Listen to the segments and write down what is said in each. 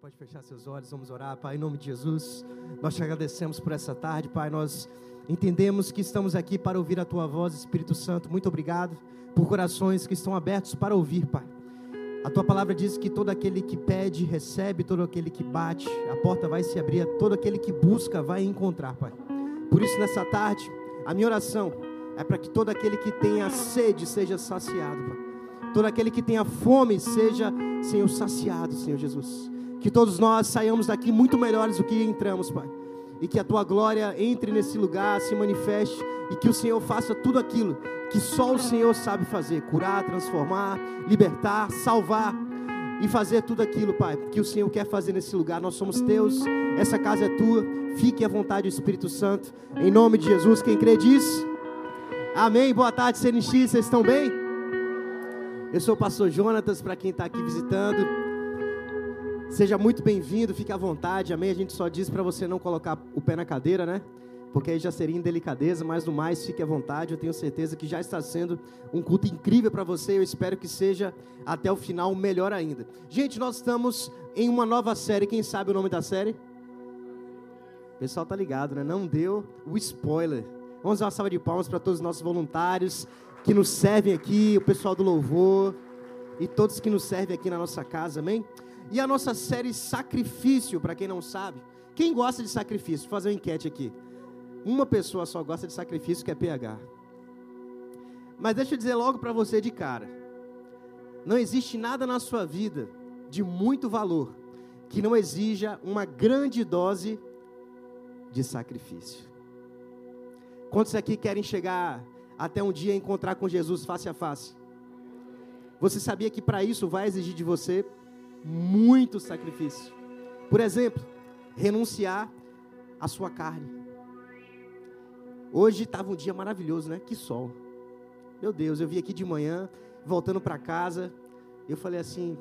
pode fechar seus olhos, vamos orar, Pai, em nome de Jesus. Nós te agradecemos por essa tarde, Pai. Nós entendemos que estamos aqui para ouvir a tua voz, Espírito Santo. Muito obrigado por corações que estão abertos para ouvir, Pai. A tua palavra diz que todo aquele que pede, recebe, todo aquele que bate, a porta vai se abrir, todo aquele que busca vai encontrar, Pai. Por isso, nessa tarde, a minha oração é para que todo aquele que tenha sede seja saciado, Pai. Todo aquele que tenha fome seja, Senhor, saciado, Senhor Jesus. Que todos nós saiamos daqui muito melhores do que entramos, Pai. E que a tua glória entre nesse lugar, se manifeste e que o Senhor faça tudo aquilo que só o Senhor sabe fazer: curar, transformar, libertar, salvar e fazer tudo aquilo, Pai, que o Senhor quer fazer nesse lugar. Nós somos teus, essa casa é tua. Fique à vontade, Espírito Santo. Em nome de Jesus, quem crê diz. Amém. Boa tarde, CNX, vocês estão bem? Eu sou o pastor Jonatas, para quem está aqui visitando. Seja muito bem-vindo, fique à vontade, amém? A gente só diz para você não colocar o pé na cadeira, né? Porque aí já seria indelicadeza, mas no mais, fique à vontade. Eu tenho certeza que já está sendo um culto incrível para você. Eu espero que seja até o final melhor ainda. Gente, nós estamos em uma nova série. Quem sabe o nome da série? O pessoal tá ligado, né? Não deu o spoiler. Vamos dar uma salva de palmas para todos os nossos voluntários que nos servem aqui, o pessoal do louvor e todos que nos servem aqui na nossa casa, amém? E a nossa série Sacrifício, para quem não sabe. Quem gosta de sacrifício? Vou fazer uma enquete aqui. Uma pessoa só gosta de sacrifício, que é PH. Mas deixa eu dizer logo para você de cara. Não existe nada na sua vida de muito valor que não exija uma grande dose de sacrifício. Quantos aqui querem chegar até um dia encontrar com Jesus face a face? Você sabia que para isso vai exigir de você muito sacrifício. Por exemplo, renunciar à sua carne. Hoje estava um dia maravilhoso, né? Que sol. Meu Deus, eu vi aqui de manhã, voltando para casa, eu falei assim,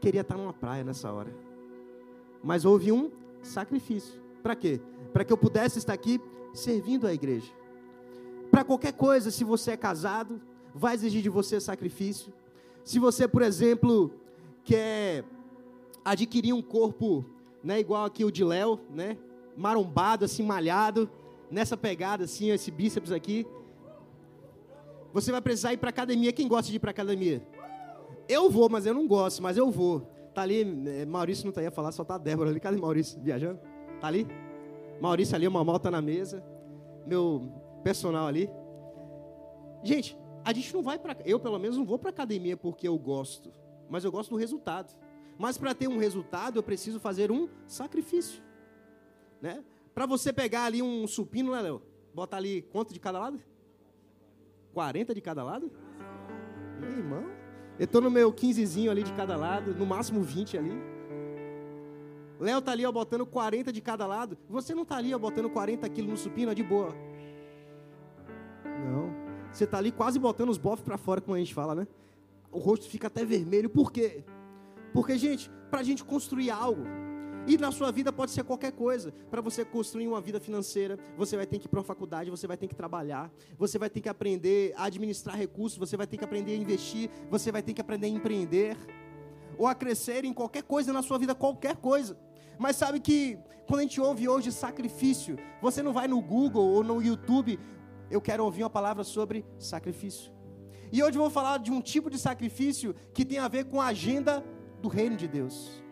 queria estar numa praia nessa hora. Mas houve um sacrifício. Para quê? Para que eu pudesse estar aqui servindo a igreja. Para qualquer coisa, se você é casado, vai exigir de você sacrifício. Se você, por exemplo, quer adquirir um corpo, né, igual aqui o de Léo, né, marombado, assim, malhado, nessa pegada, assim, esse bíceps aqui. Você vai precisar ir para academia. Quem gosta de ir para academia? Eu vou, mas eu não gosto, mas eu vou. Tá ali, é, Maurício não tá aí a falar, só tá a Débora ali. Cadê Maurício? Viajando? Tá ali? Maurício ali, uma malta na mesa. Meu personal ali. Gente, a gente não vai para, eu pelo menos não vou para academia porque eu gosto, mas eu gosto do resultado. Mas para ter um resultado, eu preciso fazer um sacrifício. Né? Para você pegar ali um supino, né, Léo? Bota ali quanto de cada lado? 40 de cada lado? Meu irmão. Eu estou no meu 15zinho ali de cada lado, no máximo 20 ali. Léo tá ali ó, botando 40 de cada lado. Você não tá ali ó, botando 40 quilos no supino, ó, de boa. Não. Você tá ali quase botando os bofs para fora, como a gente fala, né? O rosto fica até vermelho. Por quê? Porque, gente, para a gente construir algo, e na sua vida pode ser qualquer coisa. Para você construir uma vida financeira, você vai ter que ir para uma faculdade, você vai ter que trabalhar, você vai ter que aprender a administrar recursos, você vai ter que aprender a investir, você vai ter que aprender a empreender, ou a crescer em qualquer coisa na sua vida, qualquer coisa. Mas sabe que quando a gente ouve hoje sacrifício, você não vai no Google ou no YouTube, eu quero ouvir uma palavra sobre sacrifício. E hoje eu vou falar de um tipo de sacrifício que tem a ver com a agenda do reino de Deus.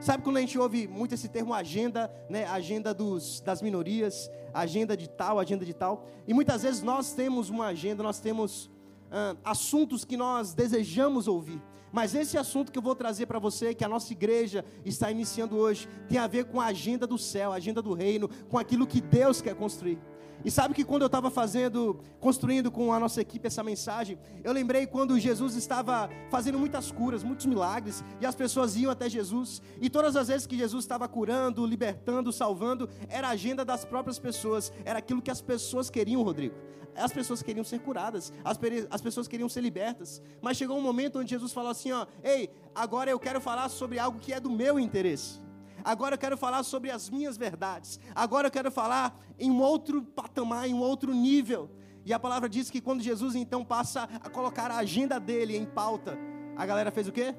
Sabe quando a gente ouve muito esse termo agenda, né? Agenda dos, das minorias, agenda de tal, agenda de tal. E muitas vezes nós temos uma agenda, nós temos ah, assuntos que nós desejamos ouvir. Mas esse assunto que eu vou trazer para você, que a nossa igreja está iniciando hoje, tem a ver com a agenda do céu, a agenda do reino, com aquilo que Deus quer construir. E sabe que quando eu estava fazendo, construindo com a nossa equipe essa mensagem, eu lembrei quando Jesus estava fazendo muitas curas, muitos milagres, e as pessoas iam até Jesus, e todas as vezes que Jesus estava curando, libertando, salvando, era a agenda das próprias pessoas, era aquilo que as pessoas queriam, Rodrigo. As pessoas queriam ser curadas, as, as pessoas queriam ser libertas, mas chegou um momento onde Jesus falou assim: ó, ei, agora eu quero falar sobre algo que é do meu interesse. Agora eu quero falar sobre as minhas verdades. Agora eu quero falar em um outro patamar, em um outro nível. E a palavra diz que quando Jesus então passa a colocar a agenda dele em pauta, a galera fez o quê?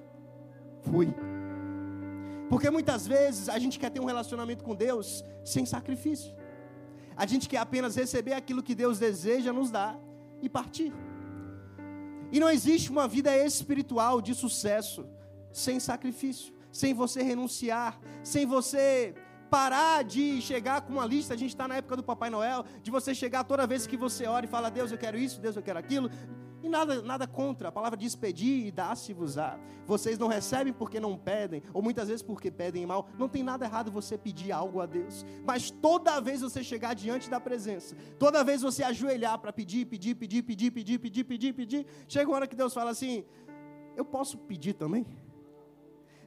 Fui. Porque muitas vezes a gente quer ter um relacionamento com Deus sem sacrifício. A gente quer apenas receber aquilo que Deus deseja nos dar e partir. E não existe uma vida espiritual de sucesso sem sacrifício, sem você renunciar, sem você parar de chegar com uma lista. A gente está na época do Papai Noel, de você chegar toda vez que você ora e fala: Deus, eu quero isso, Deus, eu quero aquilo. E nada, nada contra, a palavra diz pedir e dá-se-vos-á. Vocês não recebem porque não pedem, ou muitas vezes porque pedem mal. Não tem nada errado você pedir algo a Deus. Mas toda vez você chegar diante da presença, toda vez você ajoelhar para pedir, pedir, pedir, pedir, pedir, pedir, pedir, pedir, chega uma hora que Deus fala assim: Eu posso pedir também?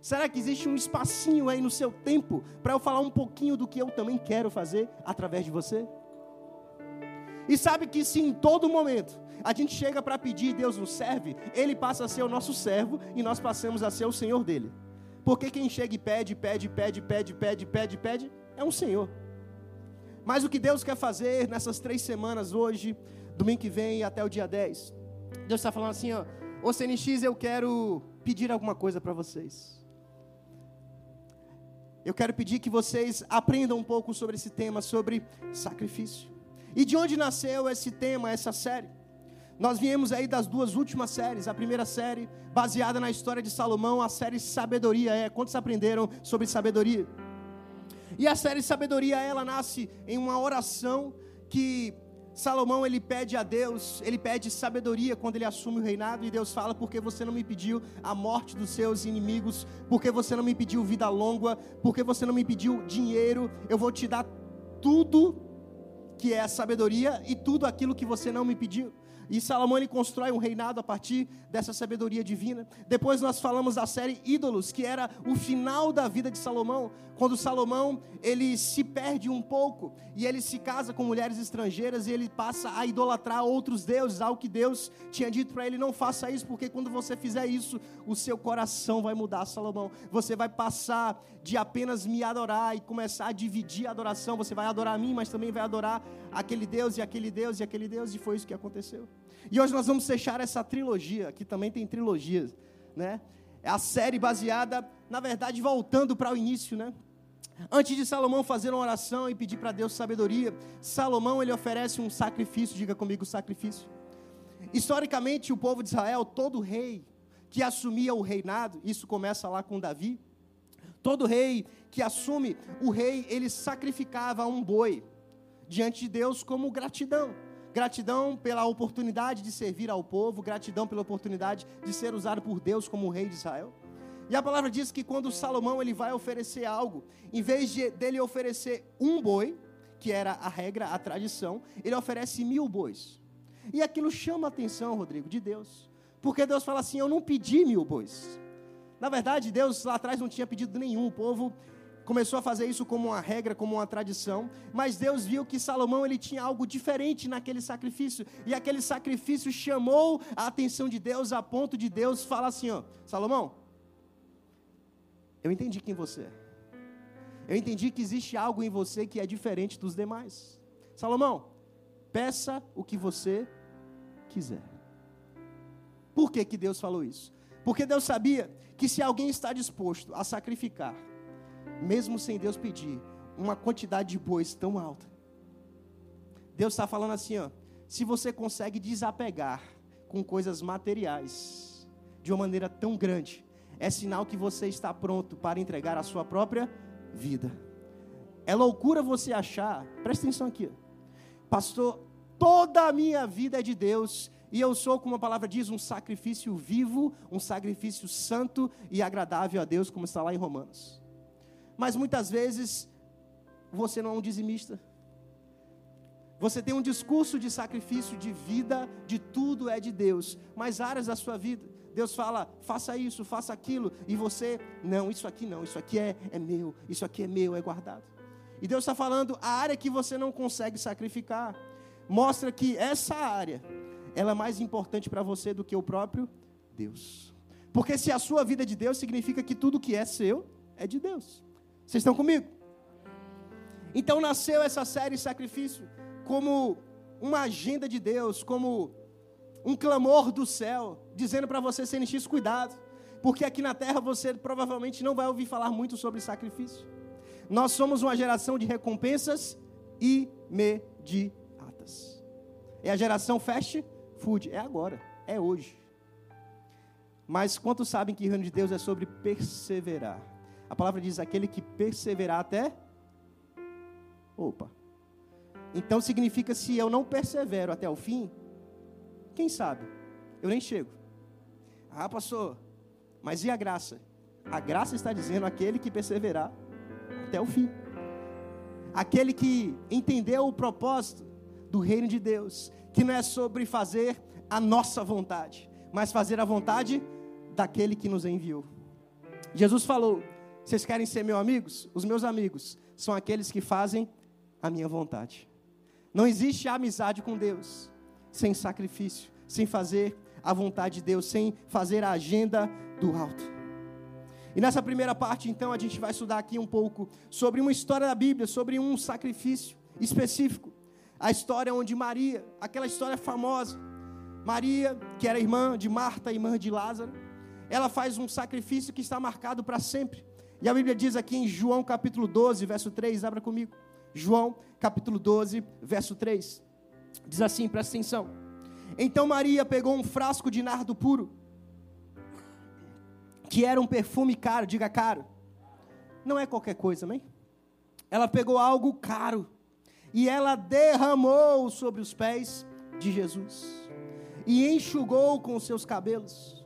Será que existe um espacinho aí no seu tempo para eu falar um pouquinho do que eu também quero fazer através de você? E sabe que se em todo momento a gente chega para pedir e Deus nos serve, Ele passa a ser o nosso servo e nós passamos a ser o Senhor dele. Porque quem chega e pede, pede, pede, pede, pede, pede, pede, é um Senhor. Mas o que Deus quer fazer nessas três semanas, hoje, domingo que vem até o dia 10, Deus está falando assim, ó, ô CNX, eu quero pedir alguma coisa para vocês. Eu quero pedir que vocês aprendam um pouco sobre esse tema, sobre sacrifício. E de onde nasceu esse tema, essa série? Nós viemos aí das duas últimas séries. A primeira série, baseada na história de Salomão, a série Sabedoria. É, quantos aprenderam sobre sabedoria? E a série Sabedoria, ela nasce em uma oração que Salomão ele pede a Deus, ele pede sabedoria quando ele assume o reinado e Deus fala: porque você não me pediu a morte dos seus inimigos, porque você não me pediu vida longa, porque você não me pediu dinheiro, eu vou te dar tudo que é sabedoria e tudo aquilo que você não me pediu. E Salomão ele constrói um reinado a partir dessa sabedoria divina. Depois nós falamos da série Ídolos, que era o final da vida de Salomão, quando Salomão ele se perde um pouco e ele se casa com mulheres estrangeiras e ele passa a idolatrar outros deuses, algo que Deus tinha dito para ele não faça isso, porque quando você fizer isso, o seu coração vai mudar, Salomão. Você vai passar de apenas me adorar e começar a dividir a adoração, você vai adorar a mim, mas também vai adorar aquele Deus e aquele Deus e aquele Deus, e foi isso que aconteceu. E hoje nós vamos fechar essa trilogia, que também tem trilogias, né? É a série baseada, na verdade, voltando para o início, né? Antes de Salomão fazer uma oração e pedir para Deus sabedoria, Salomão ele oferece um sacrifício, diga comigo sacrifício. Historicamente, o povo de Israel, todo rei que assumia o reinado, isso começa lá com Davi, todo rei que assume o rei, ele sacrificava um boi diante de Deus como gratidão. Gratidão pela oportunidade de servir ao povo, gratidão pela oportunidade de ser usado por Deus como rei de Israel. E a palavra diz que quando Salomão ele vai oferecer algo, em vez de dele oferecer um boi, que era a regra, a tradição, ele oferece mil bois. E aquilo chama a atenção, Rodrigo, de Deus. Porque Deus fala assim: Eu não pedi mil bois. Na verdade, Deus lá atrás não tinha pedido nenhum. O povo começou a fazer isso como uma regra, como uma tradição, mas Deus viu que Salomão ele tinha algo diferente naquele sacrifício, e aquele sacrifício chamou a atenção de Deus a ponto de Deus falar assim, ó, Salomão, eu entendi quem você é. Eu entendi que existe algo em você que é diferente dos demais. Salomão, peça o que você quiser. Por que, que Deus falou isso? Porque Deus sabia que se alguém está disposto a sacrificar mesmo sem Deus pedir, uma quantidade de bois tão alta. Deus está falando assim, ó, se você consegue desapegar com coisas materiais de uma maneira tão grande, é sinal que você está pronto para entregar a sua própria vida. É loucura você achar, presta atenção aqui, pastor, toda a minha vida é de Deus e eu sou, como a palavra diz, um sacrifício vivo, um sacrifício santo e agradável a Deus, como está lá em Romanos. Mas muitas vezes você não é um dizimista. Você tem um discurso de sacrifício, de vida, de tudo é de Deus, mas áreas da sua vida, Deus fala, faça isso, faça aquilo, e você, não, isso aqui não, isso aqui é, é meu, isso aqui é meu, é guardado. E Deus está falando, a área que você não consegue sacrificar, mostra que essa área, ela é mais importante para você do que o próprio Deus. Porque se a sua vida é de Deus, significa que tudo que é seu é de Deus. Vocês estão comigo? Então nasceu essa série Sacrifício como uma agenda de Deus, como um clamor do céu, dizendo para você, CNX, cuidado. porque aqui na terra você provavelmente não vai ouvir falar muito sobre sacrifício. Nós somos uma geração de recompensas imediatas. É a geração fast food, é agora, é hoje. Mas quantos sabem que o reino de Deus é sobre perseverar? A palavra diz aquele que perseverar até. Opa. Então significa se eu não persevero até o fim, quem sabe? Eu nem chego. Ah, pastor, mas e a graça? A graça está dizendo aquele que perseverar até o fim. Aquele que entendeu o propósito do reino de Deus, que não é sobre fazer a nossa vontade, mas fazer a vontade daquele que nos enviou. Jesus falou: Vocês querem ser meus amigos? Os meus amigos são aqueles que fazem a minha vontade. Não existe amizade com Deus sem sacrifício, sem fazer a vontade de Deus, sem fazer a agenda do alto. E nessa primeira parte, então, a gente vai estudar aqui um pouco sobre uma história da Bíblia, sobre um sacrifício específico. A história onde Maria, aquela história famosa, Maria, que era irmã de Marta, irmã de Lázaro, ela faz um sacrifício que está marcado para sempre. E a Bíblia diz aqui em João capítulo 12, verso 3, abra comigo. João capítulo 12, verso 3. Diz assim, presta atenção. Então Maria pegou um frasco de nardo puro, que era um perfume caro, diga caro. Não é qualquer coisa, amém? Ela pegou algo caro e ela derramou sobre os pés de Jesus e enxugou com seus cabelos.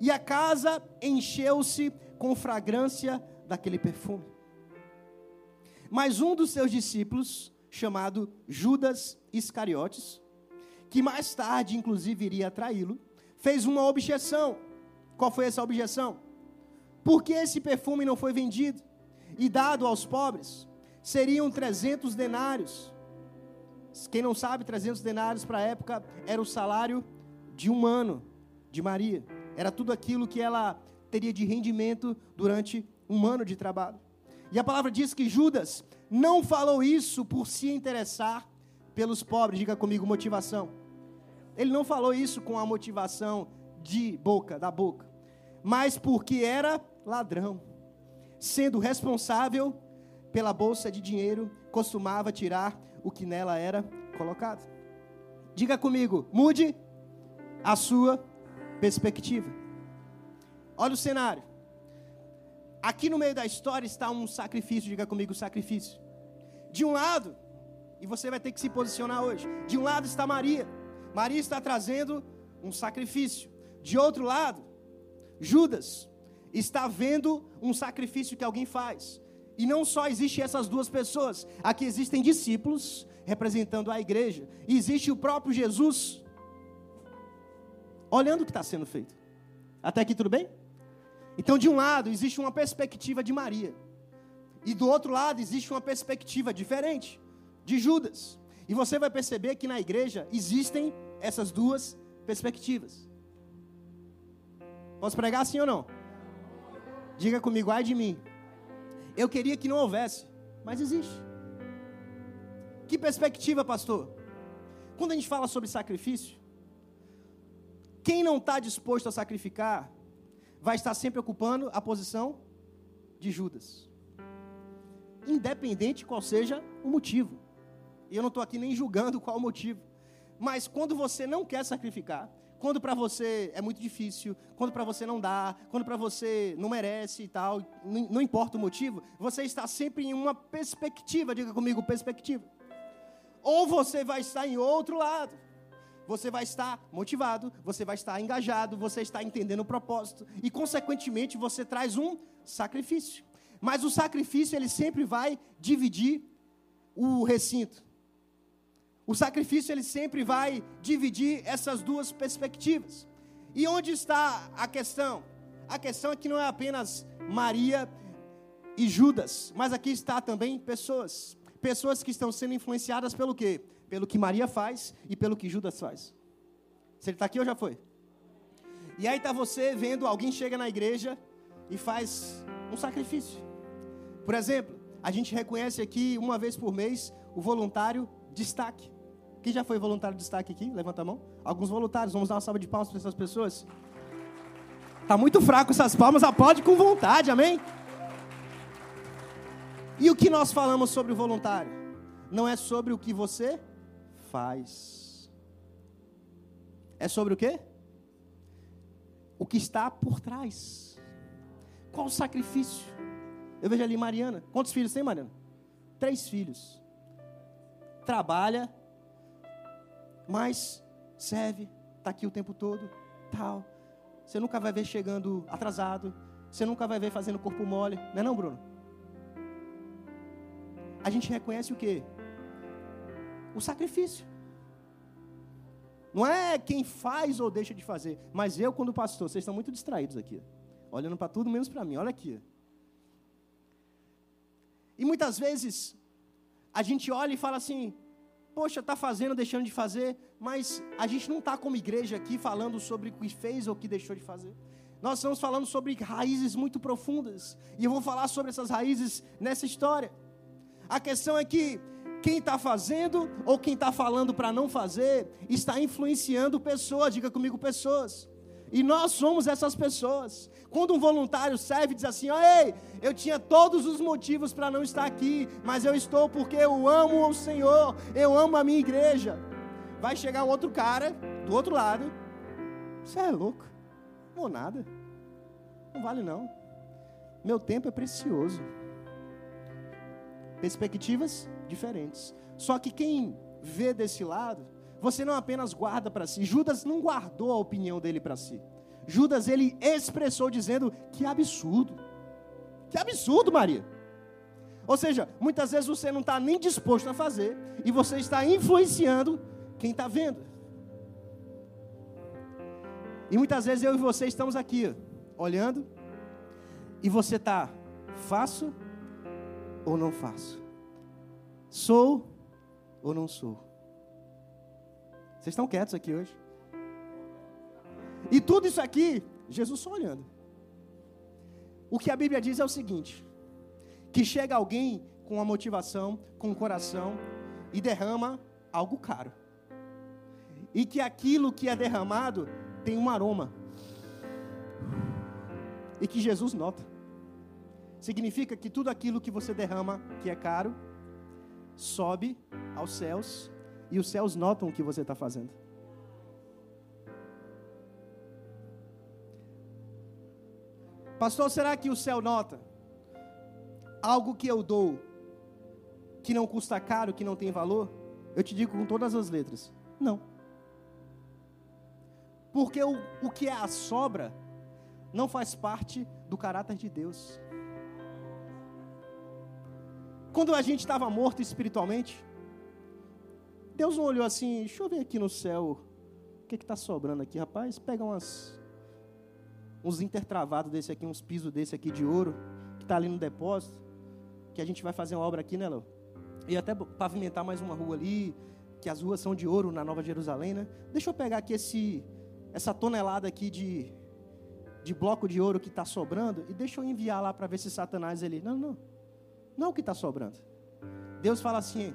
E a casa encheu-se com fragrância daquele perfume. Mas um dos seus discípulos, chamado Judas Iscariotes, que mais tarde, inclusive, iria traí-lo, fez uma objeção. Qual foi essa objeção? Por que esse perfume não foi vendido e dado aos pobres? Seriam 300 denários. Quem não sabe, 300 denários para a época era o salário de um ano de Maria. Era tudo aquilo que ela teria de rendimento durante um ano de trabalho. E a palavra diz que Judas não falou isso por se interessar pelos pobres. Diga comigo, motivação. Ele não falou isso com a motivação de boca, da boca, mas porque era ladrão. Sendo responsável pela bolsa de dinheiro, costumava tirar o que nela era colocado. Diga comigo, mude a sua perspectiva. Olha o cenário. Aqui no meio da história está um sacrifício, diga comigo, sacrifício. De um lado, e você vai ter que se posicionar hoje. De um lado está Maria. Maria está trazendo um sacrifício. De outro lado, Judas está vendo um sacrifício que alguém faz. E não só existem essas duas pessoas, aqui existem discípulos representando a igreja, e existe o próprio Jesus olhando o que está sendo feito. Até aqui tudo bem? Então, de um lado, existe uma perspectiva de Maria, e do outro lado, existe uma perspectiva diferente de Judas. E você vai perceber que na igreja existem essas duas perspectivas. Posso pregar assim ou não? Diga comigo, ai de mim. Eu queria que não houvesse, mas existe. Que perspectiva, pastor? Quando a gente fala sobre sacrifício, quem não está disposto a sacrificar, vai estar sempre ocupando a posição de Judas. Independente qual seja o motivo. E eu não estou aqui nem julgando qual o motivo. Mas quando você não quer sacrificar, quando para você é muito difícil, quando para você não dá, quando para você não merece e tal, não, não importa o motivo, você está sempre em uma perspectiva, diga comigo, perspectiva. Ou você vai estar em outro lado. Você vai estar motivado, você vai estar engajado, você está entendendo o propósito e consequentemente você traz um sacrifício. Mas o sacrifício ele sempre vai dividir o recinto. O sacrifício ele sempre vai dividir essas duas perspectivas. E onde está a questão? A questão é que não é apenas Maria e Judas, mas aqui está também pessoas, pessoas que estão sendo influenciadas pelo quê? Pelo que Maria faz e pelo que Judas faz. Você está aqui ou já foi? E aí está você vendo alguém chega na igreja e faz um sacrifício. Por exemplo, a gente reconhece aqui uma vez por mês o voluntário destaque. Quem já foi voluntário de destaque aqui? Levanta a mão. Alguns voluntários, vamos dar uma salva de palmas para essas pessoas. Tá muito fraco essas palmas, aplaude com vontade, amém? E o que nós falamos sobre o voluntário? Não é sobre o que você faz. É sobre o quê? O que está por trás. Qual o sacrifício? Eu vejo ali Mariana. Quantos filhos tem, Mariana? Três filhos. Trabalha, mas serve, está aqui o tempo todo, tal. Você nunca vai ver chegando atrasado. Você nunca vai ver fazendo corpo mole. Não é não, Bruno? A gente reconhece o quê? O sacrifício. Não é quem faz ou deixa de fazer. Mas eu, quando pastor, vocês estão muito distraídos aqui. Olhando para tudo menos para mim. Olha aqui. E muitas vezes, a gente olha e fala assim: poxa, está fazendo, deixando de fazer, mas a gente não está como igreja aqui falando sobre o que fez ou o que deixou de fazer. Nós estamos falando sobre raízes muito profundas, e eu vou falar sobre essas raízes nessa história. A questão é que quem está fazendo ou quem está falando para não fazer está influenciando pessoas, diga comigo, pessoas. E nós somos essas pessoas. Quando um voluntário serve e diz assim: Ei, eu tinha todos os motivos para não estar aqui, mas eu estou porque eu amo o Senhor, eu amo a minha igreja. Vai chegar um outro cara do outro lado. Você é louco. Não nada. Não vale não. Meu tempo é precioso. Perspectivas diferentes. Só que quem vê desse lado você não apenas guarda para si. Judas não guardou a opinião dele para si. Judas ele expressou dizendo: "Que absurdo! Que absurdo, Maria!" Ou seja, muitas vezes você não está nem disposto a fazer e você está influenciando quem está vendo. E muitas vezes eu e você estamos aqui, olhando, e você está, faço ou não faço? Sou ou não sou? Vocês estão quietos aqui hoje? E tudo isso aqui, Jesus só olhando. O que a Bíblia diz é o seguinte: que chega alguém com uma motivação, com um coração e derrama algo caro. E que aquilo que é derramado tem um aroma. E que Jesus nota. Significa que tudo aquilo que você derrama, que é caro, sobe aos céus e os céus notam o que você está fazendo. Pastor, será que o céu nota algo que eu dou que não custa caro, que não tem valor? Eu te digo com todas as letras: não. Porque o, o que é a sobra não faz parte do caráter de Deus. Quando a gente estava morto espiritualmente, Deus não olhou assim, deixa eu ver aqui no céu, o que está sobrando aqui, rapaz? Pega umas, uns intertravados desse aqui, uns pisos desse aqui de ouro, que está ali no depósito, que a gente vai fazer uma obra aqui, né, Léo? E até pavimentar mais uma rua ali, que as ruas são de ouro na Nova Jerusalém, né? Deixa eu pegar aqui esse, essa tonelada aqui de, de bloco de ouro que está sobrando e deixa eu enviar lá para ver se Satanás ele. Não, não. Não é o que está sobrando. Deus fala assim: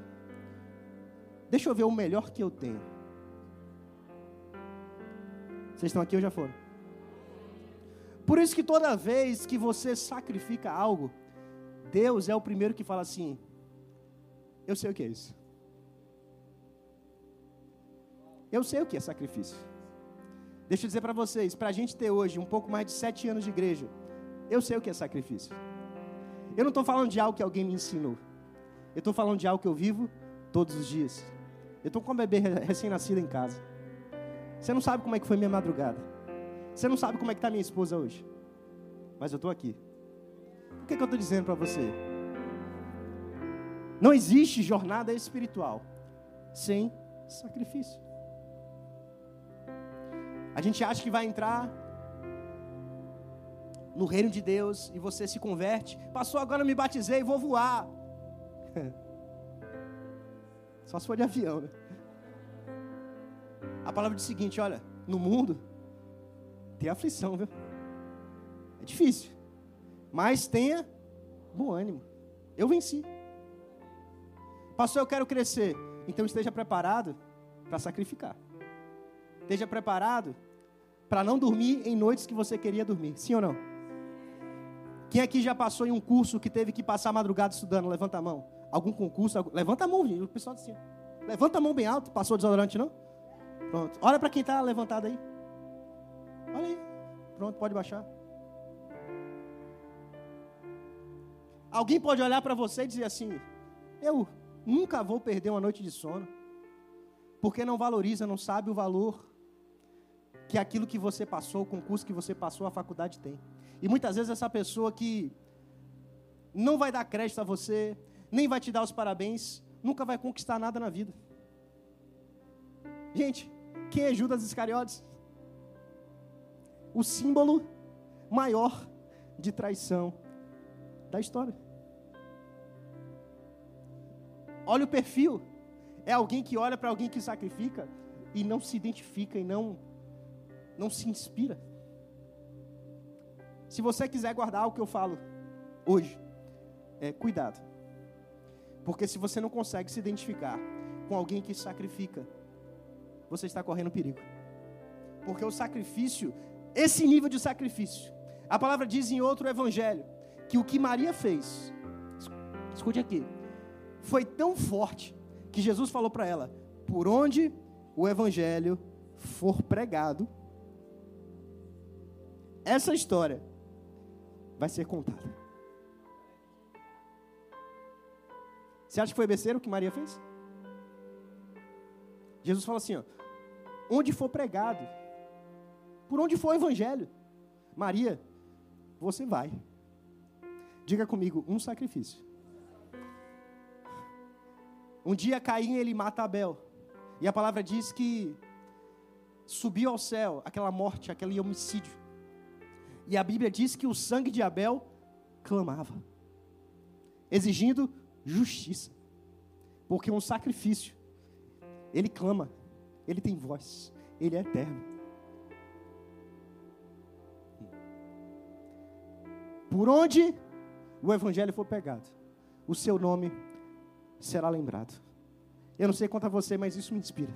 Deixa eu ver o melhor que eu tenho. Vocês estão aqui ou já foram? Por isso que toda vez que você sacrifica algo, Deus é o primeiro que fala assim: Eu sei o que é isso. Eu sei o que é sacrifício. Deixa eu dizer para vocês, para a gente ter hoje um pouco mais de sete anos de igreja, eu sei o que é sacrifício. Eu não estou falando de algo que alguém me ensinou. Eu estou falando de algo que eu vivo todos os dias. Eu estou com uma bebê recém-nascida em casa. Você não sabe como é que foi minha madrugada. Você não sabe como é que está minha esposa hoje. Mas eu estou aqui. O que, é que eu estou dizendo para você? Não existe jornada espiritual sem sacrifício. A gente acha que vai entrar no reino de Deus e você se converte. Passou agora, me batizei, vou voar. Só se for de avião, né? A palavra diz o seguinte: olha, no mundo tem aflição, viu? É difícil. Mas tenha bom ânimo. Eu venci. Pastor, eu quero crescer. Então esteja preparado para sacrificar. Esteja preparado para não dormir em noites que você queria dormir. Sim ou não? Quem aqui já passou em um curso que teve que passar madrugada estudando? Levanta a mão. Algum concurso? Algum... Levanta a mão, gente. O pessoal assim. Levanta a mão bem alto. Passou desodorante, não? Pronto. Olha para quem está levantado aí. Olha aí. Pronto, pode baixar. Alguém pode olhar para você e dizer assim: Eu nunca vou perder uma noite de sono. Porque não valoriza, não sabe o valor que aquilo que você passou, o concurso que você passou, a faculdade tem. E muitas vezes essa pessoa que não vai dar crédito a você, nem vai te dar os parabéns, nunca vai conquistar nada na vida. Gente, quem é Judas Iscariotes? O símbolo maior de traição da história. Olha o perfil. É alguém que olha para alguém que sacrifica e não se identifica e não não se inspira. Se você quiser guardar o que eu falo hoje, é cuidado. Porque se você não consegue se identificar com alguém que sacrifica, você está correndo perigo. Porque o sacrifício, esse nível de sacrifício, a palavra diz em outro evangelho que o que Maria fez, escute aqui, foi tão forte que Jesus falou para ela: por onde o evangelho for pregado, essa história vai ser contada. Você acha que foi besteira o que Maria fez? Jesus fala assim: ó, onde for pregado, por onde for o evangelho, Maria, você vai. Diga comigo, um sacrifício. Um dia Caim ele mata Abel. E a palavra diz que subiu ao céu aquela morte, aquele homicídio. E a Bíblia diz que o sangue de Abel clamava, exigindo justiça. Porque um sacrifício, ele clama, ele tem voz, ele é eterno. Por onde o evangelho for pegado, o seu nome será lembrado. Eu não sei quanto a você, mas isso me inspira.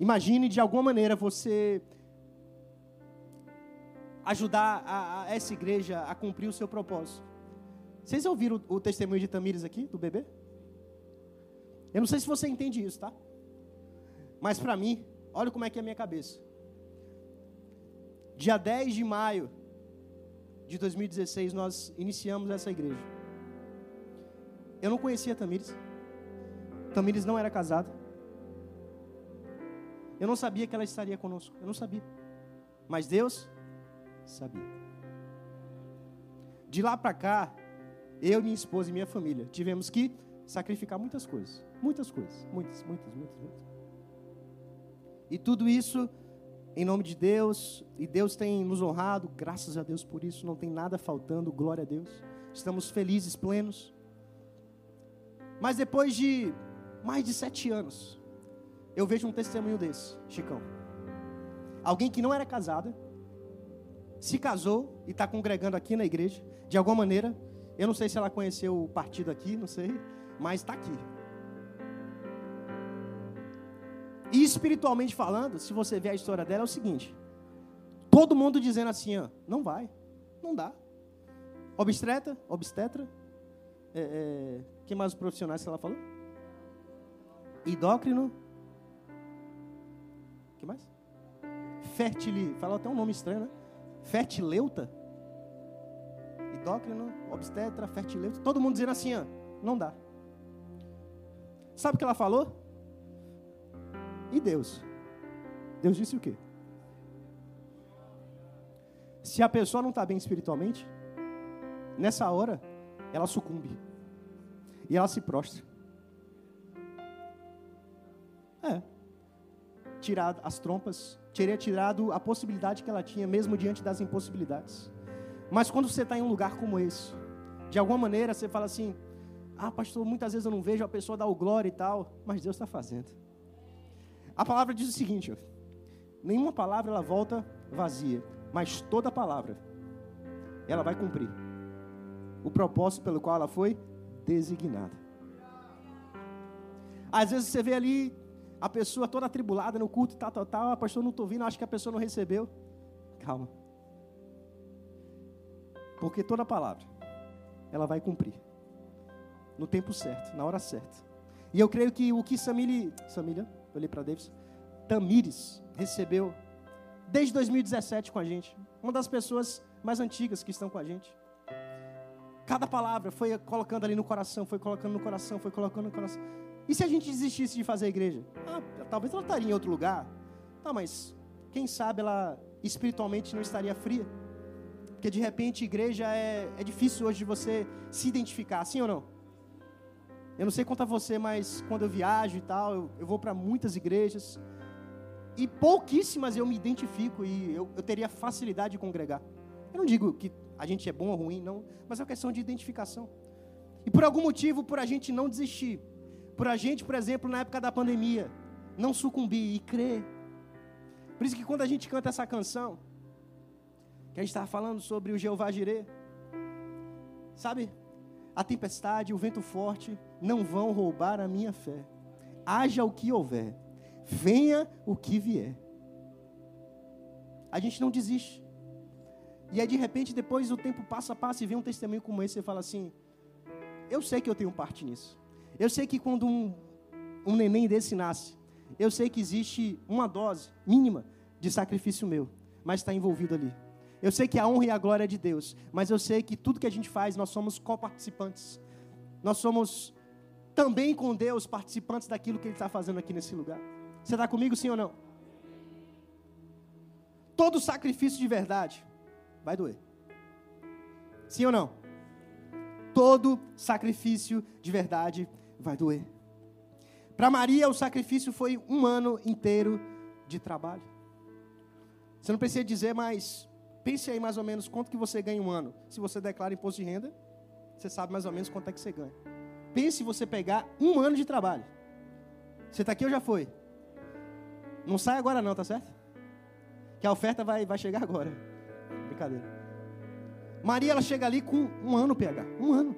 Imagine de alguma maneira você ajudar a, a essa igreja a cumprir o seu propósito. Vocês ouviram o, o testemunho de Tamires aqui, do bebê? Eu não sei se você entende isso, tá? Mas para mim, olha como é que é a minha cabeça. Dia 10 de maio de 2016, nós iniciamos essa igreja. Eu não conhecia Tamires. Tamires não era casada. Eu não sabia que ela estaria conosco. Eu não sabia. Mas Deus sabia. De lá para cá, eu, minha esposa e minha família tivemos que sacrificar muitas coisas. Muitas coisas. Muitas, muitas, muitas, muitas. E tudo isso em nome de Deus, e Deus tem nos honrado, graças a Deus por isso, não tem nada faltando, glória a Deus. Estamos felizes, plenos. Mas depois de mais de sete anos, eu vejo um testemunho desse, Chicão. Alguém que não era casada, se casou e está congregando aqui na igreja, de alguma maneira. Eu não sei se ela conheceu o partido aqui, não sei, mas está aqui. E espiritualmente falando, se você ver a história dela, é o seguinte: todo mundo dizendo assim, ó, não vai, não dá. Obstetra, obstetra, é, é, que mais os profissionais que ela falou? Idócrino, que mais? Fertili, falou até um nome estranho, né? Fertileuta, endócrino, obstetra, fertileuta, todo mundo dizendo assim, ó, não dá. Sabe o que ela falou? E Deus? Deus disse o quê? Se a pessoa não está bem espiritualmente, nessa hora, ela sucumbe. E ela se prostra. É. Tirar as trompas, teria tirado a possibilidade que ela tinha, mesmo diante das impossibilidades. Mas quando você está em um lugar como esse, de alguma maneira você fala assim: Ah, pastor, muitas vezes eu não vejo a pessoa dar o glória e tal, mas Deus está fazendo. A palavra diz o seguinte: nenhuma palavra ela volta vazia, mas toda palavra ela vai cumprir o propósito pelo qual ela foi designada. Às vezes você vê ali A pessoa toda atribulada no culto, tal, tal, tal, a pessoa não está ouvindo, acho que a pessoa não recebeu. Calma. Porque toda palavra, ela vai cumprir. No tempo certo, na hora certa. E eu creio que o que Samília, Samília, olhei para Davis, Tamires recebeu desde 2017 com a gente. Uma das pessoas mais antigas que estão com a gente. Cada palavra foi colocando ali no coração, foi colocando no coração, foi colocando no coração. E se a gente desistisse de fazer a igreja? Ah, talvez ela estaria em outro lugar. Tá, mas quem sabe ela espiritualmente não estaria fria? Porque de repente igreja é, é difícil hoje de você se identificar, sim ou não? Eu não sei quanto a você, mas quando eu viajo e tal, eu, eu vou para muitas igrejas. E pouquíssimas eu me identifico e eu, eu teria facilidade de congregar. Eu não digo que a gente é bom ou ruim, não, mas é uma questão de identificação. E por algum motivo, por a gente não desistir, por a gente, por exemplo, na época da pandemia, não sucumbir e crer. Por isso que quando a gente canta essa canção, que a gente estava falando sobre o Jeová Jireh, sabe? A tempestade, o vento forte não vão roubar a minha fé. Haja o que houver, venha o que vier. A gente não desiste. E aí, de repente, depois o tempo passa, passa e vem um testemunho como esse, você fala assim: Eu sei que eu tenho parte nisso. Eu sei que quando um, um neném desse nasce, eu sei que existe uma dose mínima de sacrifício meu, mas está envolvido ali. Eu sei que a honra e a glória é de Deus, mas eu sei que tudo que a gente faz, nós somos coparticipantes. Nós somos também com Deus participantes daquilo que Ele está fazendo aqui nesse lugar. Você está comigo, sim ou não? Todo sacrifício de verdade vai doer. Sim ou não? Todo sacrifício de verdade vai doer. Para Maria, o sacrifício foi um ano inteiro de trabalho. Você não precisa dizer, mas pense aí mais ou menos quanto que você ganha um ano. Se você declara imposto de renda, você sabe mais ou menos quanto é que você ganha. Pense você pegar um ano de trabalho. Você está aqui ou já foi? Não sai agora não, tá certo? Que a oferta vai, vai chegar agora. Brincadeira. Maria, ela chega ali com um ano, PH. Um ano.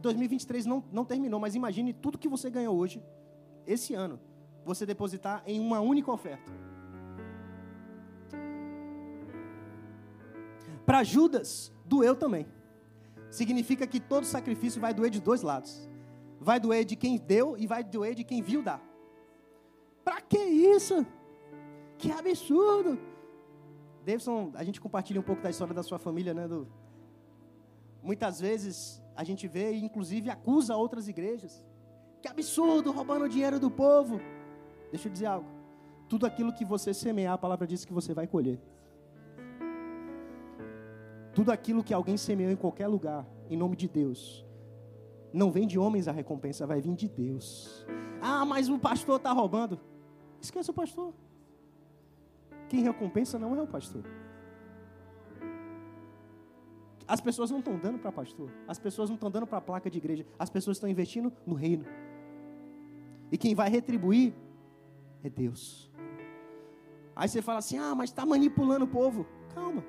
2023 não, não terminou, mas imagine tudo que você ganhou hoje, esse ano, você depositar em uma única oferta. Para Judas, doeu também. Significa que todo sacrifício vai doer de dois lados. Vai doer de quem deu e vai doer de quem viu dar. Para que isso? Que absurdo! Davidson, a gente compartilha um pouco da história da sua família, né? Do... Muitas vezes a gente vê e inclusive acusa outras igrejas. Que absurdo, roubando o dinheiro do povo. Deixa eu dizer algo. Tudo aquilo que você semear, a palavra diz que você vai colher. Tudo aquilo que alguém semeou em qualquer lugar, em nome de Deus, não vem de homens a recompensa, vai vir de Deus. Ah, mas o pastor está roubando. Esqueça o pastor. Quem recompensa não é o pastor. As pessoas não estão dando para pastor. As pessoas não estão dando para a placa de igreja. As pessoas estão investindo no reino. E quem vai retribuir é Deus. Aí você fala assim: ah, mas está manipulando o povo. Calma.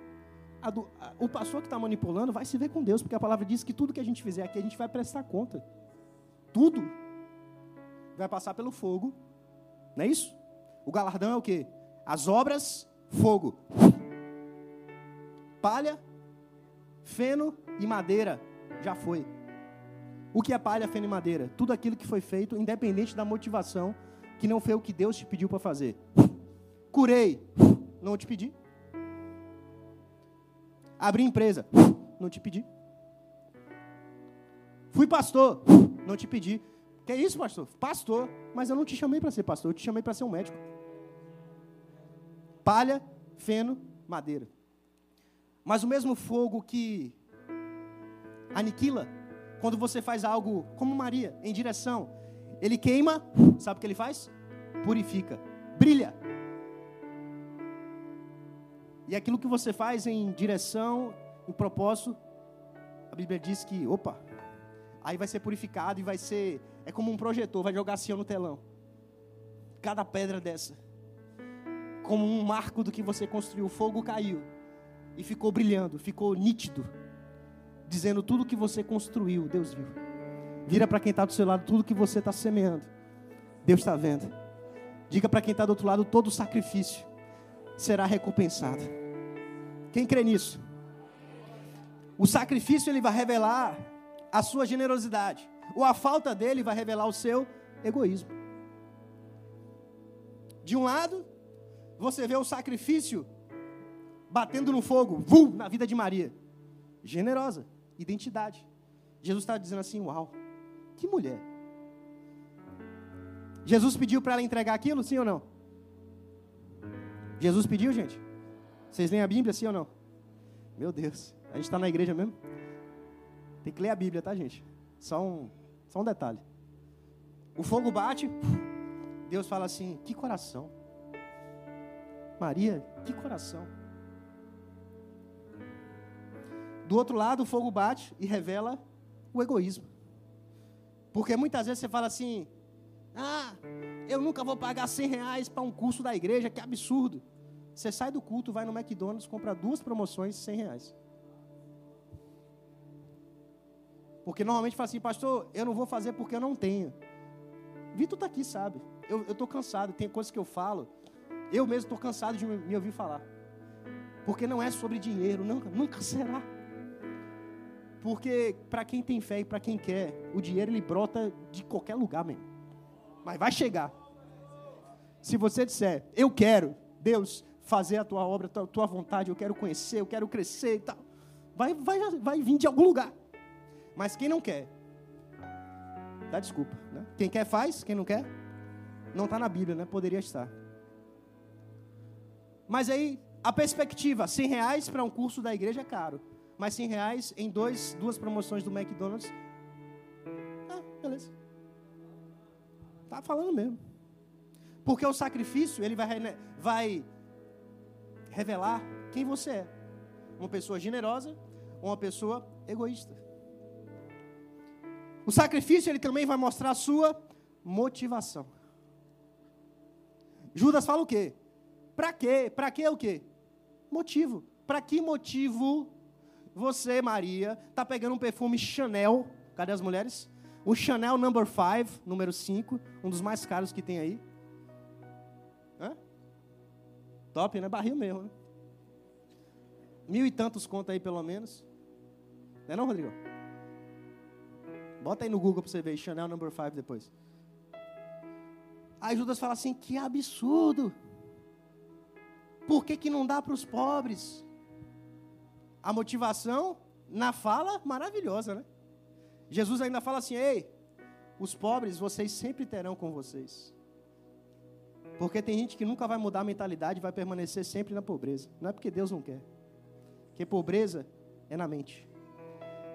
Do, a, o pastor que está manipulando vai se ver com Deus, porque a palavra diz que tudo que a gente fizer aqui a gente vai prestar conta. Tudo vai passar pelo fogo. Não é isso? O galardão é o quê? As obras, fogo. Palha, feno e madeira, já foi. O que é palha, feno e madeira? Tudo aquilo que foi feito, independente da motivação, que não foi o que Deus te pediu para fazer. Curei, não te pedi. Abri empresa, não te pedi. Fui pastor, não te pedi. Que é isso, pastor? Pastor, mas eu não te chamei para ser pastor, eu te chamei para ser um médico palha, feno, madeira. Mas o mesmo fogo que aniquila, quando você faz algo como Maria, em direção, ele queima, sabe o que ele faz? Purifica, brilha. E aquilo que você faz em direção, em propósito, a Bíblia diz que, opa, aí vai ser purificado e vai ser, é como um projetor, vai jogar assim no telão. Cada pedra dessa como um marco do que você construiu. O fogo caiu e ficou brilhando, ficou nítido, dizendo tudo que você construiu, Deus viu. Vira para quem está do seu lado tudo que você está semeando. Deus está vendo. Diga para quem está do outro lado: todo sacrifício será recompensado. Quem crê nisso? O sacrifício ele vai revelar a sua generosidade, ou a falta dele vai revelar o seu egoísmo. De um lado, você vê o sacrifício batendo no fogo, vum, na vida de Maria. Generosa, identidade. Jesus está dizendo assim: Uau, que mulher. Jesus pediu para ela entregar aquilo, sim ou não? Jesus pediu, gente? Vocês leem a Bíblia, sim ou não? Meu Deus, a gente está na igreja mesmo? Tem que ler a Bíblia, tá, gente? Só um, só um detalhe. O fogo bate, Deus fala assim: que coração. Maria, que coração. Do outro lado, o fogo bate e revela o egoísmo. Porque muitas vezes você fala assim: ah, eu nunca vou pagar 100 reais para um curso da igreja, que absurdo. Você sai do culto, vai no McDonald's, compra duas promoções, 100 reais. Porque normalmente fala assim, pastor, eu não vou fazer porque eu não tenho. Vitor está aqui, sabe? Eu estou cansado, tem coisas que eu falo. Eu mesmo estou cansado de me ouvir falar. Porque não é sobre dinheiro, nunca, nunca será. Porque para quem tem fé e para quem quer, o dinheiro ele brota de qualquer lugar mesmo. Mas vai chegar. Se você disser, eu quero, Deus, fazer a tua obra, a tua, vontade, eu quero conhecer, eu quero crescer e tal. Vai, vai, vai vir de algum lugar. Mas quem não quer, dá desculpa. Né? Quem quer faz, quem não quer, não está na Bíblia, né? Poderia estar. Mas aí, a perspectiva, 100 reais para um curso da igreja é caro mais 100 reais em dois, duas promoções do McDonald's. Ah, beleza. Tá falando mesmo. Porque o sacrifício, ele vai, vai revelar quem você é. Uma pessoa generosa ou uma pessoa egoísta. O sacrifício, ele também vai mostrar a sua motivação. Judas fala o quê? Para quê? Para quê o quê? Motivo. Para que motivo você, Maria, está pegando um perfume Chanel. Cadê as mulheres? O Chanel Number 5, número 5, um dos mais caros que tem aí. Hã? Top, né? Barril mesmo, né? Mil e tantos conta aí, pelo menos. Não é não, Rodrigo? Bota aí no Google para você ver, Chanel Number 5 depois. Aí Judas fala assim, que absurdo. Por que, que não dá para os pobres? A motivação na fala maravilhosa, né? Jesus ainda fala assim: ei, os pobres vocês sempre terão com vocês. Porque tem gente que nunca vai mudar a mentalidade, vai permanecer sempre na pobreza. Não é porque Deus não quer. Porque pobreza é na mente.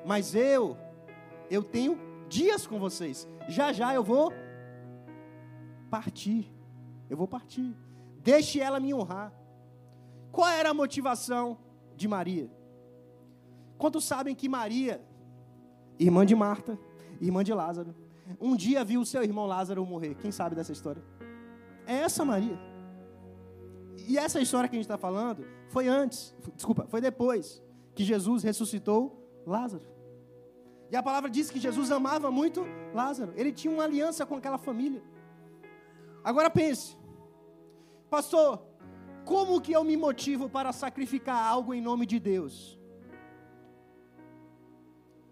Mas eu, eu tenho dias com vocês. Já já eu vou partir. Eu vou partir. Deixe ela me honrar. Qual era a motivação de Maria? Quantos sabem que Maria, irmã de Marta, irmã de Lázaro, um dia viu o seu irmão Lázaro morrer? Quem sabe dessa história? É essa Maria. E essa história que a gente está falando foi antes, desculpa, foi depois que Jesus ressuscitou Lázaro. E a palavra diz que Jesus amava muito Lázaro. Ele tinha uma aliança com aquela família. Agora pense, pastor, como que eu me motivo para sacrificar algo em nome de Deus?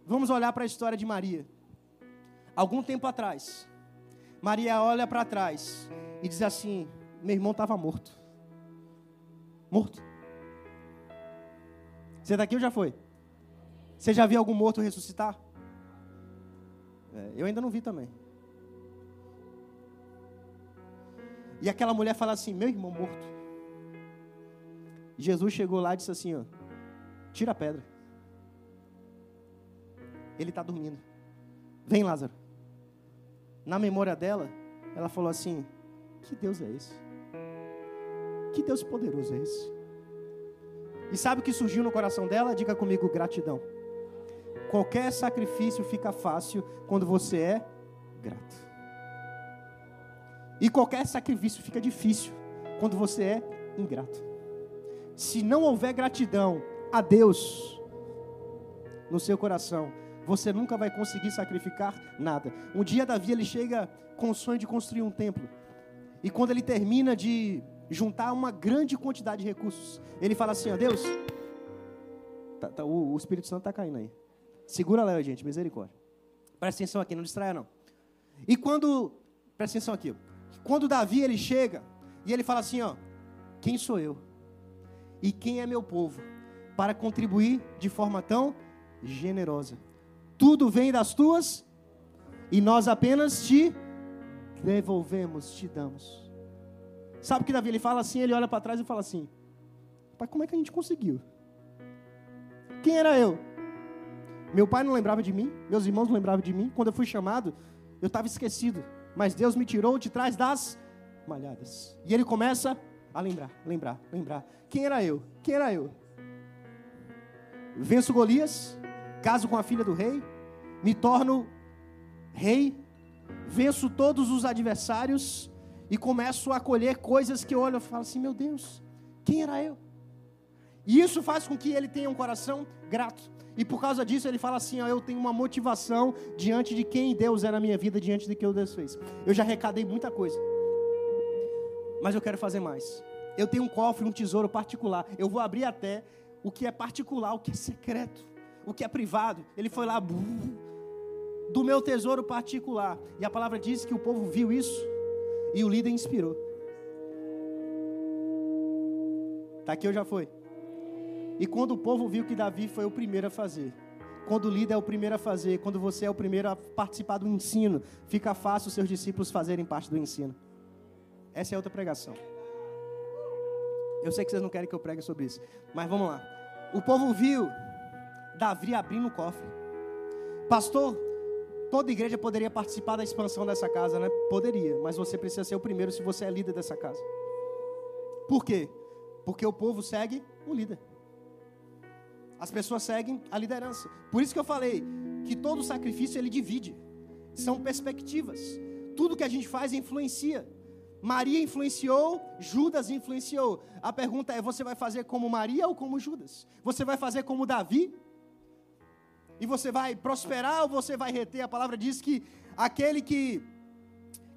Vamos olhar para a história de Maria. Algum tempo atrás, Maria olha para trás e diz assim: Meu irmão estava morto. Morto. Você daqui ou já foi? Você já viu algum morto ressuscitar? É, eu ainda não vi também. E aquela mulher fala assim: Meu irmão morto. Jesus chegou lá e disse assim: ó, Tira a pedra. Ele está dormindo. Vem, Lázaro. Na memória dela, ela falou assim: Que Deus é esse? Que Deus poderoso é esse? E sabe o que surgiu no coração dela? Diga comigo: gratidão. Qualquer sacrifício fica fácil quando você é grato. E qualquer sacrifício fica difícil quando você é ingrato. Se não houver gratidão a Deus no seu coração, você nunca vai conseguir sacrificar nada. Um dia Davi ele chega com o sonho de construir um templo. E quando ele termina de juntar uma grande quantidade de recursos, ele fala assim: ó, Deus, tá, tá, o, o, Espírito Santo está caindo aí. Segura lá, gente, misericórdia. Presta atenção aqui, não distraia não. E quando, presta atenção aqui, quando Davi ele chega e ele fala assim: ó, quem sou eu? E quem é meu povo? Para contribuir de forma tão generosa tudo vem das tuas e nós apenas te devolvemos, te damos. Sabe o que Davi ele fala assim? Ele olha para trás e fala assim: Pai, como é que a gente conseguiu? Quem era eu? Meu pai não lembrava de mim, meus irmãos não lembravam de mim. Quando eu fui chamado, eu estava esquecido. Mas Deus me tirou de trás das malhadas. E ele começa a lembrar, lembrar, lembrar. Quem era eu? Quem era eu? Venço Golias, caso com a filha do rei, me torno rei, venço todos os adversários e começo a colher coisas que eu olho e falo assim: meu Deus, quem era eu? E isso faz com que ele tenha um coração grato. E por causa disso ele fala assim: ó, eu tenho uma motivação diante de quem Deus é na minha vida, diante de que Deus fez. Eu já arrecadei muita coisa, mas eu quero fazer mais. Eu tenho um cofre, um tesouro particular. Eu vou abrir até o que é particular, o que é secreto, o que é privado. Ele foi lá, do meu tesouro particular. E a palavra diz que o povo viu isso e o líder inspirou. Tá aqui eu já foi. E quando o povo viu que Davi foi o primeiro a fazer, quando o líder é o primeiro a fazer, quando você é o primeiro a participar do ensino, fica fácil os seus discípulos fazerem parte do ensino. Essa é outra pregação. Eu sei que vocês não querem que eu pregue sobre isso, mas vamos lá. O povo viu Davi abrindo o cofre. Pastor, Toda igreja poderia participar da expansão dessa casa, né? Poderia, mas você precisa ser o primeiro se você é líder dessa casa. Por quê? Porque o povo segue o líder. As pessoas seguem a liderança. Por isso que eu falei que todo sacrifício ele divide. São perspectivas. Tudo que a gente faz influencia. Maria influenciou, Judas influenciou. A pergunta é: você vai fazer como Maria ou como Judas? Você vai fazer como Davi e você vai prosperar ou você vai reter? A palavra diz que aquele que,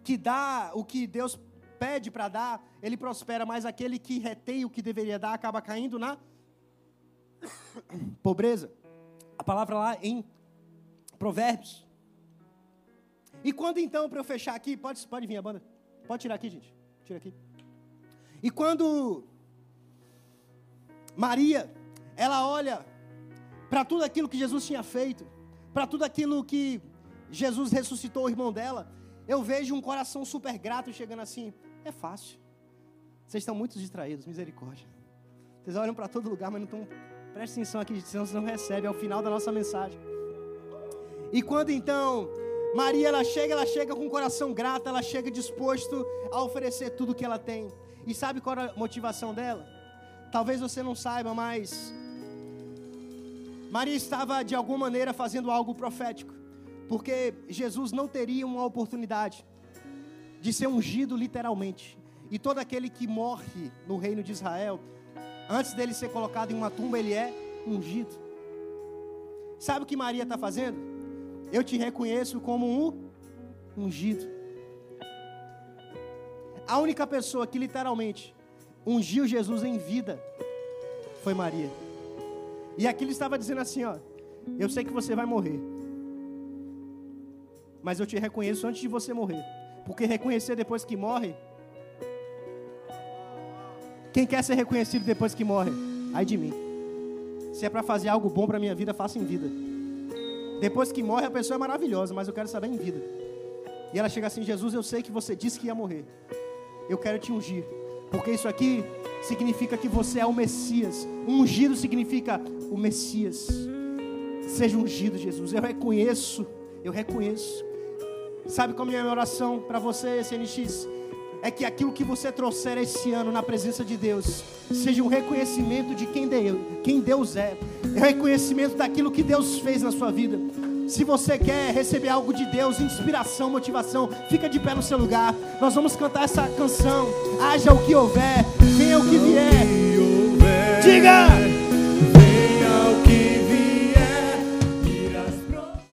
que dá o que Deus pede para dar, ele prospera, mas aquele que retém o que deveria dar acaba caindo na pobreza. A palavra lá em Provérbios. E quando então, para eu fechar aqui, pode, pode vir a banda? Pode tirar aqui, gente. Tira aqui. E quando Maria, ela olha para tudo aquilo que Jesus tinha feito, para tudo aquilo que Jesus ressuscitou o irmão dela, eu vejo um coração super grato chegando assim. É fácil. Vocês estão muito distraídos, misericórdia. Vocês olham para todo lugar, mas não estão. Presta atenção aqui, senão vocês não recebem. É o final da nossa mensagem. E quando então Maria ela chega, ela chega com o coração grato, ela chega disposto a oferecer tudo que ela tem. E sabe qual é a motivação dela? Talvez você não saiba, mas Maria estava de alguma maneira fazendo algo profético, porque Jesus não teria uma oportunidade de ser ungido literalmente. E todo aquele que morre no reino de Israel, antes dele ser colocado em uma tumba, ele é ungido. Sabe o que Maria está fazendo? Eu te reconheço como um ungido. A única pessoa que literalmente ungiu Jesus em vida foi Maria. E aqui ele estava dizendo assim: ó, eu sei que você vai morrer, mas eu te reconheço antes de você morrer, porque reconhecer depois que morre. Quem quer ser reconhecido depois que morre? Ai de mim. Se é para fazer algo bom para minha vida, faça em vida. Depois que morre, a pessoa é maravilhosa, mas eu quero saber em vida. E ela chega assim: Jesus, eu sei que você disse que ia morrer. Eu quero te ungir. Porque isso aqui significa que você é o Messias. Ungido significa o Messias. Seja ungido, Jesus. Eu reconheço, eu reconheço. Sabe qual é a minha oração para você, SNX? É que aquilo que você trouxer esse ano na presença de Deus seja um reconhecimento de quem Deus, Deus é, é reconhecimento daquilo que Deus fez na sua vida. Se você quer receber algo de Deus, inspiração, motivação, fica de pé no seu lugar. Nós vamos cantar essa canção. Haja o que houver, venha o que vier. Diga!